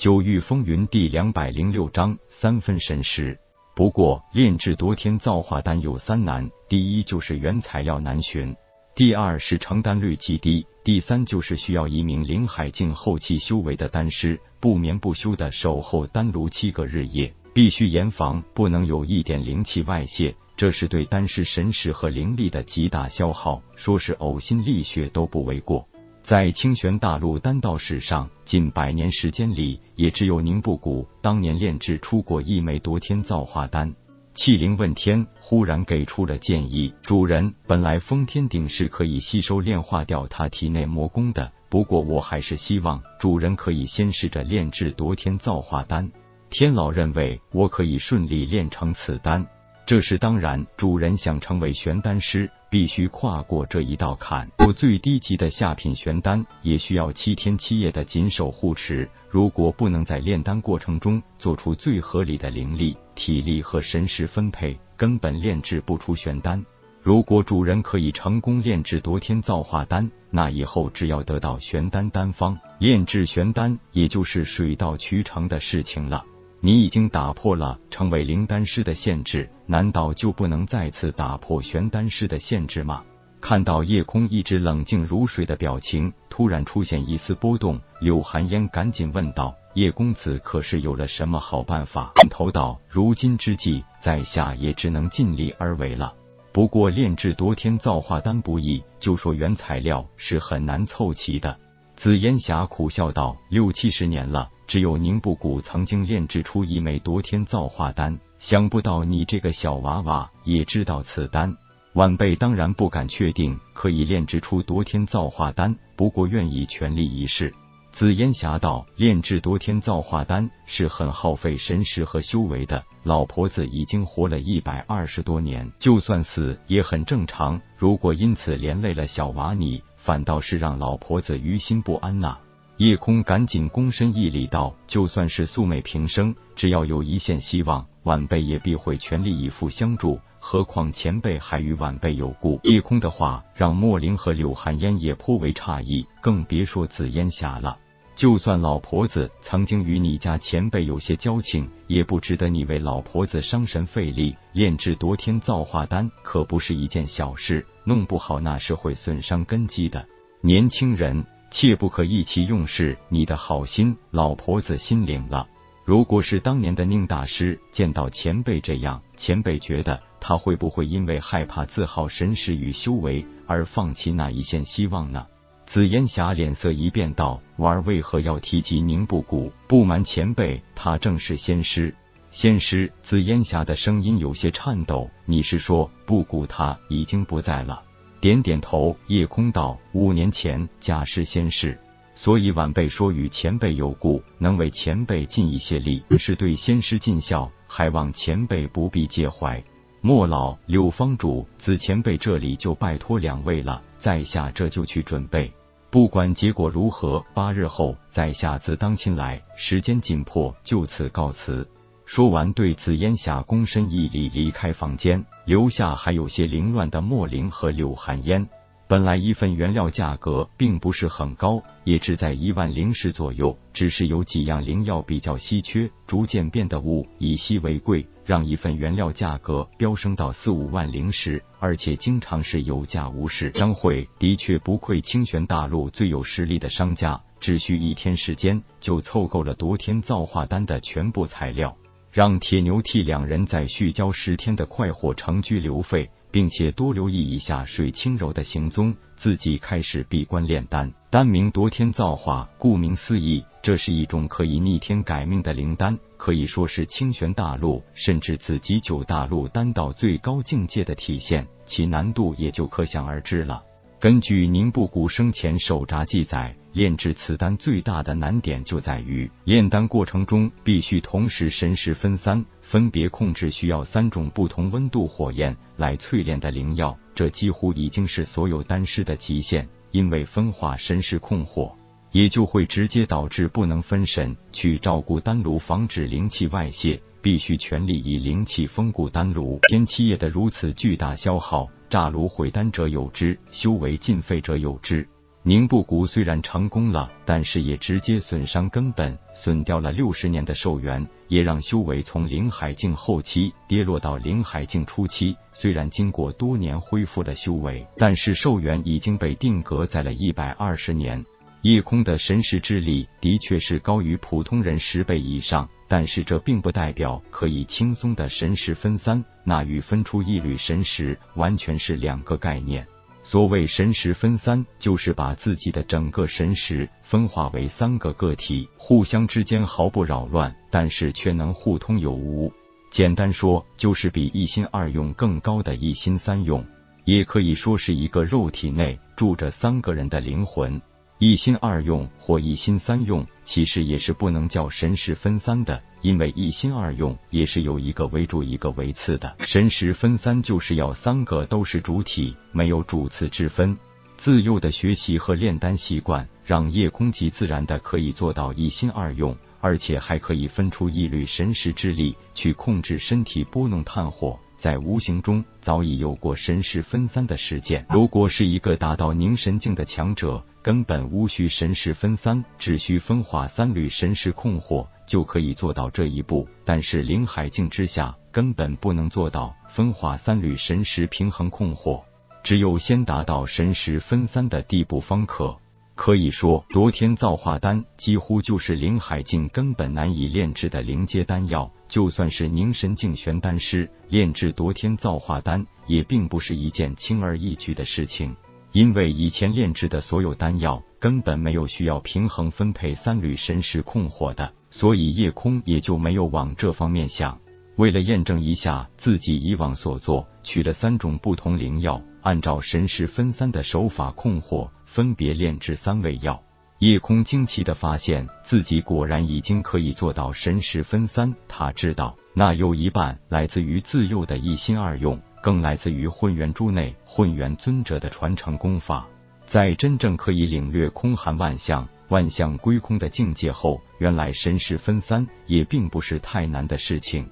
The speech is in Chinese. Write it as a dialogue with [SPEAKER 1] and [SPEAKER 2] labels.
[SPEAKER 1] 九域风云第两百零六章三分神识。不过炼制夺天造化丹有三难：第一就是原材料难寻，第二是成丹率极低，第三就是需要一名灵海境后期修为的丹师不眠不休的守候丹炉七个日夜，必须严防不能有一点灵气外泄，这是对丹师神识和灵力的极大消耗，说是呕心沥血都不为过。在清玄大陆丹道史上，近百年时间里，也只有宁布谷当年炼制出过一枚夺天造化丹。气灵问天忽然给出了建议：主人，本来封天鼎是可以吸收炼化掉他体内魔功的，不过我还是希望主人可以先试着炼制夺天造化丹。天老认为我可以顺利炼成此丹。这是当然，主人想成为玄丹师，必须跨过这一道坎。我最低级的下品玄丹，也需要七天七夜的紧守护持。如果不能在炼丹过程中做出最合理的灵力、体力和神识分配，根本炼制不出玄丹。如果主人可以成功炼制夺天造化丹，那以后只要得到玄丹丹方，炼制玄丹也就是水到渠成的事情了。你已经打破了成为灵丹师的限制，难道就不能再次打破玄丹师的限制吗？看到夜空一直冷静如水的表情，突然出现一丝波动，柳寒烟赶紧问道：“叶公子可是有了什么好办法？”头道：“如今之计，在下也只能尽力而为了。不过炼制夺天造化丹不易，就说原材料是很难凑齐的。”紫烟霞苦笑道：“六七十年了。”只有宁布谷曾经炼制出一枚夺天造化丹，想不到你这个小娃娃也知道此丹。晚辈当然不敢确定可以炼制出夺天造化丹，不过愿意全力一试。紫烟霞道：“炼制夺天造化丹是很耗费神识和修为的。老婆子已经活了一百二十多年，就算死也很正常。如果因此连累了小娃你，反倒是让老婆子于心不安呐。”夜空赶紧躬身一礼道：“就算是素昧平生，只要有一线希望，晚辈也必会全力以赴相助。何况前辈还与晚辈有故。”叶空的话让莫灵和柳寒烟也颇为诧异，更别说紫烟霞了。就算老婆子曾经与你家前辈有些交情，也不值得你为老婆子伤神费力炼制夺天造化丹，可不是一件小事，弄不好那是会损伤根基的。年轻人。切不可意气用事，你的好心，老婆子心领了。如果是当年的宁大师见到前辈这样，前辈觉得他会不会因为害怕自耗神识与修为而放弃那一线希望呢？紫烟霞脸色一变，道：“婉儿为何要提及宁不谷？不瞒前辈，他正是仙师。仙师。”紫烟霞的声音有些颤抖：“你是说不谷他已经不在了？”点点头，夜空道：“五年前假释仙逝，所以晚辈说与前辈有故，能为前辈尽一些力，是对仙师尽孝，还望前辈不必介怀。”莫老、柳方主，子前辈这里就拜托两位了，在下这就去准备。不管结果如何，八日后在下自当亲来。时间紧迫，就此告辞。说完，对紫烟霞躬身一礼，离开房间，留下还有些凌乱的莫灵和柳寒烟。本来一份原料价格并不是很高，也只在一万灵石左右，只是有几样灵药比较稀缺，逐渐变得物以稀为贵，让一份原料价格飙升到四五万灵石，而且经常是有价无市。张慧的确不愧清玄大陆最有实力的商家，只需一天时间就凑够了夺天造化丹的全部材料。让铁牛替两人再续交十天的快活成居留费，并且多留意一下水清柔的行踪，自己开始闭关炼丹。丹名夺天造化，顾名思义，这是一种可以逆天改命的灵丹，可以说是清玄大陆甚至紫极九大陆丹道最高境界的体现，其难度也就可想而知了。根据宁布谷生前手札记载。炼制此丹最大的难点就在于炼丹过程中必须同时神识分三，分别控制需要三种不同温度火焰来淬炼的灵药，这几乎已经是所有丹师的极限。因为分化神识控火，也就会直接导致不能分神去照顾丹炉，防止灵气外泄，必须全力以灵气封固丹炉。天七夜的如此巨大消耗，炸炉毁丹者有之，修为尽废者有之。宁布谷虽然成功了，但是也直接损伤根本，损掉了六十年的寿元，也让修为从灵海境后期跌落到灵海境初期。虽然经过多年恢复了修为，但是寿元已经被定格在了一百二十年。夜空的神识之力的确是高于普通人十倍以上，但是这并不代表可以轻松的神识分三，那与分出一缕神识完全是两个概念。所谓神识分三，就是把自己的整个神识分化为三个个体，互相之间毫不扰乱，但是却能互通有无。简单说，就是比一心二用更高的一心三用，也可以说是一个肉体内住着三个人的灵魂。一心二用或一心三用，其实也是不能叫神识分三的，因为一心二用也是有一个为主，一个为次的。神识分三就是要三个都是主体，没有主次之分。自幼的学习和炼丹习惯，让夜空极自然的可以做到一心二用，而且还可以分出一缕神识之力去控制身体，拨弄炭火。在无形中早已有过神识分三的实践。如果是一个达到凝神境的强者，根本无需神识分三，只需分化三缕神识控火就可以做到这一步。但是灵海境之下，根本不能做到分化三缕神识平衡控火，只有先达到神识分三的地步方可。可以说，夺天造化丹几乎就是灵海境根本难以炼制的灵阶丹药。就算是凝神境玄丹师炼制夺天造化丹，也并不是一件轻而易举的事情。因为以前炼制的所有丹药根本没有需要平衡分配三缕神识控火的，所以夜空也就没有往这方面想。为了验证一下自己以往所做，取了三种不同灵药，按照神识分散的手法控火。分别炼制三味药，夜空惊奇的发现自己果然已经可以做到神识分三。他知道，那有一半来自于自幼的一心二用，更来自于混元珠内混元尊者的传承功法。在真正可以领略空含万象、万象归空的境界后，原来神识分三也并不是太难的事情。